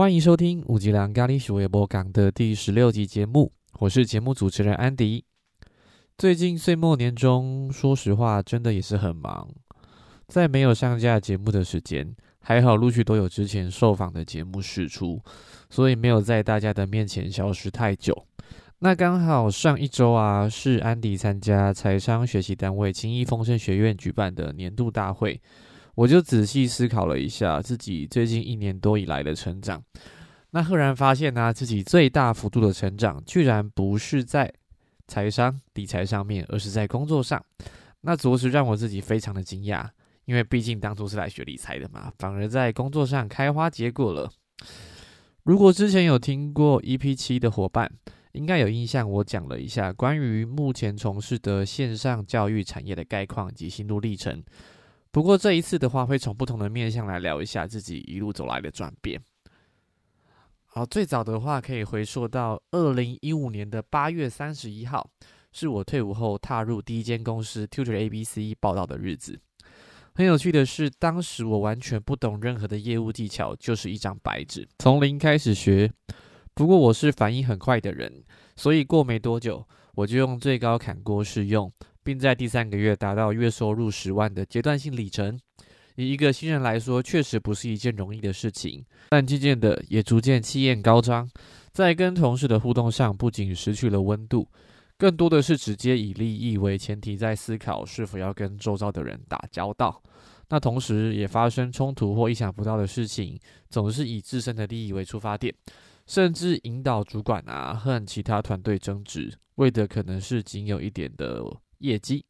欢迎收听五吉良咖喱鼠微博港的第十六集节目，我是节目主持人安迪。最近岁末年终，说实话，真的也是很忙。在没有上架节目的时间，还好陆续都有之前受访的节目释出，所以没有在大家的面前消失太久。那刚好上一周啊，是安迪参加财商学习单位青益丰盛学院举办的年度大会。我就仔细思考了一下自己最近一年多以来的成长，那赫然发现呢，自己最大幅度的成长居然不是在财商理财上面，而是在工作上。那着实让我自己非常的惊讶，因为毕竟当初是来学理财的嘛，反而在工作上开花结果了。如果之前有听过 EP 七的伙伴，应该有印象，我讲了一下关于目前从事的线上教育产业的概况及心路历程。不过这一次的话，会从不同的面向来聊一下自己一路走来的转变。好，最早的话可以回溯到二零一五年的八月三十一号，是我退伍后踏入第一间公司 Tutor ABC 报道的日子。很有趣的是，当时我完全不懂任何的业务技巧，就是一张白纸，从零开始学。不过我是反应很快的人，所以过没多久，我就用最高砍锅试用。并在第三个月达到月收入十万的阶段性里程。以一个新人来说，确实不是一件容易的事情。但渐渐的，也逐渐气焰高涨，在跟同事的互动上，不仅失去了温度，更多的是直接以利益为前提，在思考是否要跟周遭的人打交道。那同时也发生冲突或意想不到的事情，总是以自身的利益为出发点，甚至引导主管啊和其他团队争执，为的可能是仅有一点的。业绩，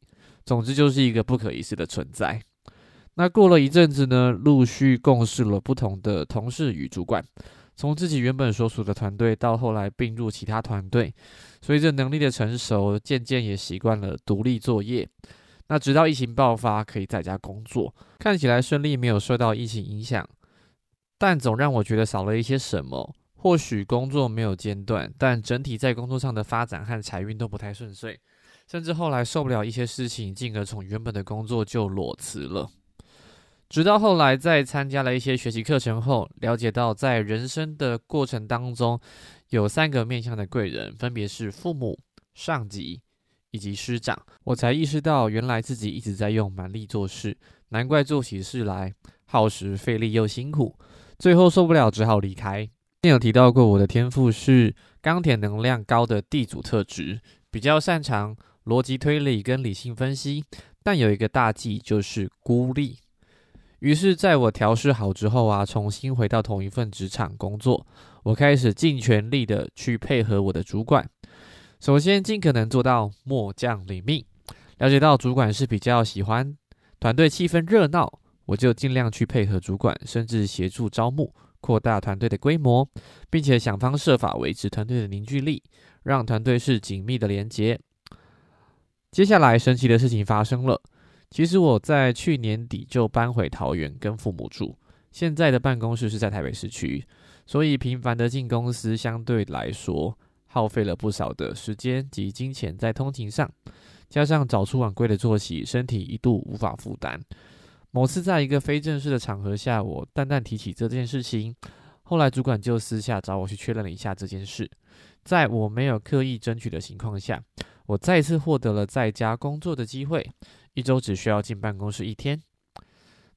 总之就是一个不可一世的存在。那过了一阵子呢，陆续共事了不同的同事与主管，从自己原本所属的团队到后来并入其他团队，随着能力的成熟，渐渐也习惯了独立作业。那直到疫情爆发，可以在家工作，看起来顺利，没有受到疫情影响，但总让我觉得少了一些什么。或许工作没有间断，但整体在工作上的发展和财运都不太顺遂。甚至后来受不了一些事情，进而从原本的工作就裸辞了。直到后来在参加了一些学习课程后，了解到在人生的过程当中，有三个面向的贵人，分别是父母、上级以及师长。我才意识到，原来自己一直在用蛮力做事，难怪做起事来耗时费力又辛苦，最后受不了只好离开。前有提到过，我的天赋是钢铁能量高的地主特质，比较擅长。逻辑推理跟理性分析，但有一个大忌就是孤立。于是，在我调试好之后啊，重新回到同一份职场工作，我开始尽全力的去配合我的主管。首先，尽可能做到末将领命。了解到主管是比较喜欢团队气氛热闹，我就尽量去配合主管，甚至协助招募、扩大团队的规模，并且想方设法维持团队的凝聚力，让团队是紧密的连结。接下来，神奇的事情发生了。其实我在去年底就搬回桃园跟父母住，现在的办公室是在台北市区，所以频繁的进公司相对来说耗费了不少的时间及金钱在通勤上，加上早出晚归的作息，身体一度无法负担。某次在一个非正式的场合下，我淡淡提起这件事情，后来主管就私下找我去确认了一下这件事，在我没有刻意争取的情况下。我再次获得了在家工作的机会，一周只需要进办公室一天。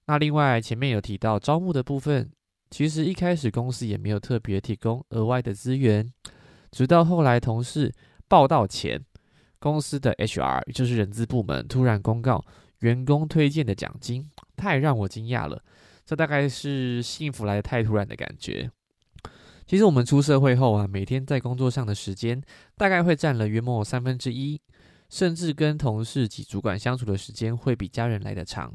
那另外前面有提到招募的部分，其实一开始公司也没有特别提供额外的资源，直到后来同事报道前，公司的 HR 就是人资部门突然公告员工推荐的奖金，太让我惊讶了。这大概是幸福来的太突然的感觉。其实我们出社会后啊，每天在工作上的时间大概会占了约莫三分之一，甚至跟同事及主管相处的时间会比家人来的长。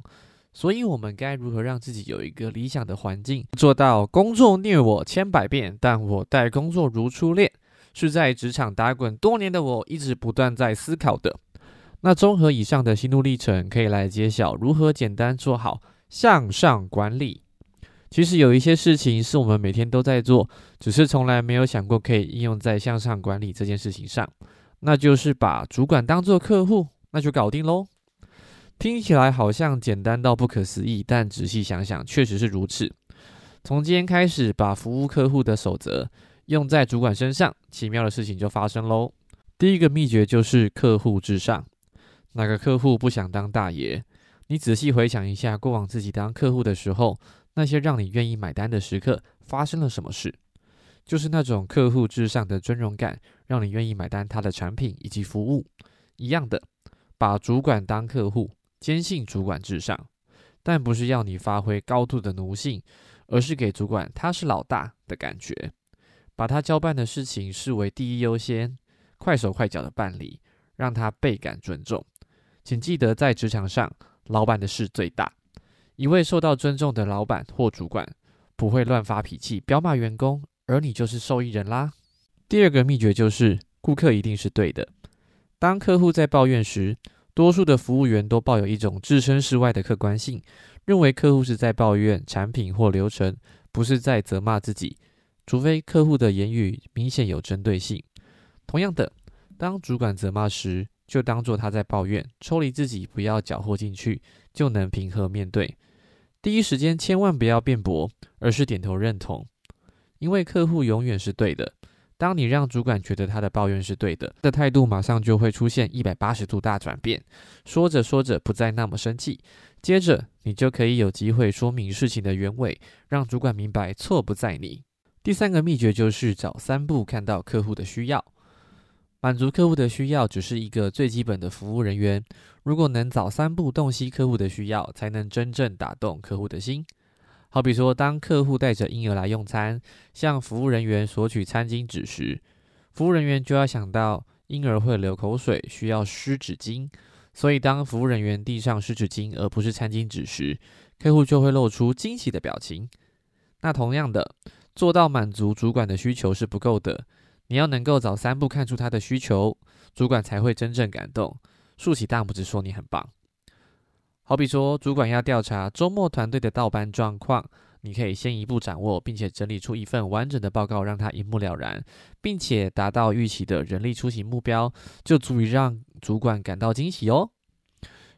所以，我们该如何让自己有一个理想的环境，做到工作虐我千百遍，但我待工作如初恋？是在职场打滚多年的我一直不断在思考的。那综合以上的心路历程，可以来揭晓如何简单做好向上管理。其实有一些事情是我们每天都在做，只是从来没有想过可以应用在向上管理这件事情上。那就是把主管当做客户，那就搞定喽。听起来好像简单到不可思议，但仔细想想，确实是如此。从今天开始，把服务客户的守则用在主管身上，奇妙的事情就发生喽。第一个秘诀就是客户至上。哪个客户不想当大爷？你仔细回想一下，过往自己当客户的时候，那些让你愿意买单的时刻发生了什么事？就是那种客户至上的尊荣感，让你愿意买单他的产品以及服务。一样的，把主管当客户，坚信主管至上，但不是要你发挥高度的奴性，而是给主管他是老大的感觉，把他交办的事情视为第一优先，快手快脚的办理，让他倍感尊重。请记得，在职场上，老板的事最大。一位受到尊重的老板或主管，不会乱发脾气、彪骂员工。而你就是受益人啦。第二个秘诀就是，顾客一定是对的。当客户在抱怨时，多数的服务员都抱有一种置身事外的客观性，认为客户是在抱怨产品或流程，不是在责骂自己。除非客户的言语明显有针对性。同样的，当主管责骂时，就当做他在抱怨，抽离自己，不要搅和进去，就能平和面对。第一时间千万不要辩驳，而是点头认同。因为客户永远是对的。当你让主管觉得他的抱怨是对的，的态度马上就会出现一百八十度大转变。说着说着不再那么生气，接着你就可以有机会说明事情的原委，让主管明白错不在你。第三个秘诀就是找三步看到客户的需要，满足客户的需要只是一个最基本的服务人员。如果能早三步洞悉客户的需要，才能真正打动客户的心。好比说，当客户带着婴儿来用餐，向服务人员索取餐巾纸时，服务人员就要想到婴儿会流口水，需要湿纸巾。所以，当服务人员递上湿纸巾而不是餐巾纸时，客户就会露出惊喜的表情。那同样的，做到满足主管的需求是不够的，你要能够早三步看出他的需求，主管才会真正感动，竖起大拇指说你很棒。好比说，主管要调查周末团队的倒班状况，你可以先一步掌握，并且整理出一份完整的报告，让他一目了然，并且达到预期的人力出行目标，就足以让主管感到惊喜哦。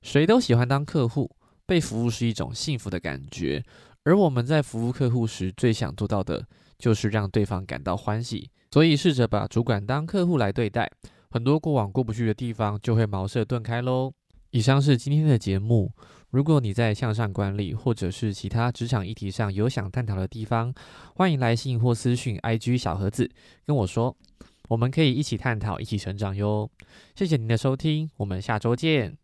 谁都喜欢当客户，被服务是一种幸福的感觉，而我们在服务客户时，最想做到的就是让对方感到欢喜。所以，试着把主管当客户来对待，很多过往过不去的地方就会茅塞顿开喽。以上是今天的节目。如果你在向上管理或者是其他职场议题上有想探讨的地方，欢迎来信或私讯 IG 小盒子跟我说，我们可以一起探讨，一起成长哟。谢谢您的收听，我们下周见。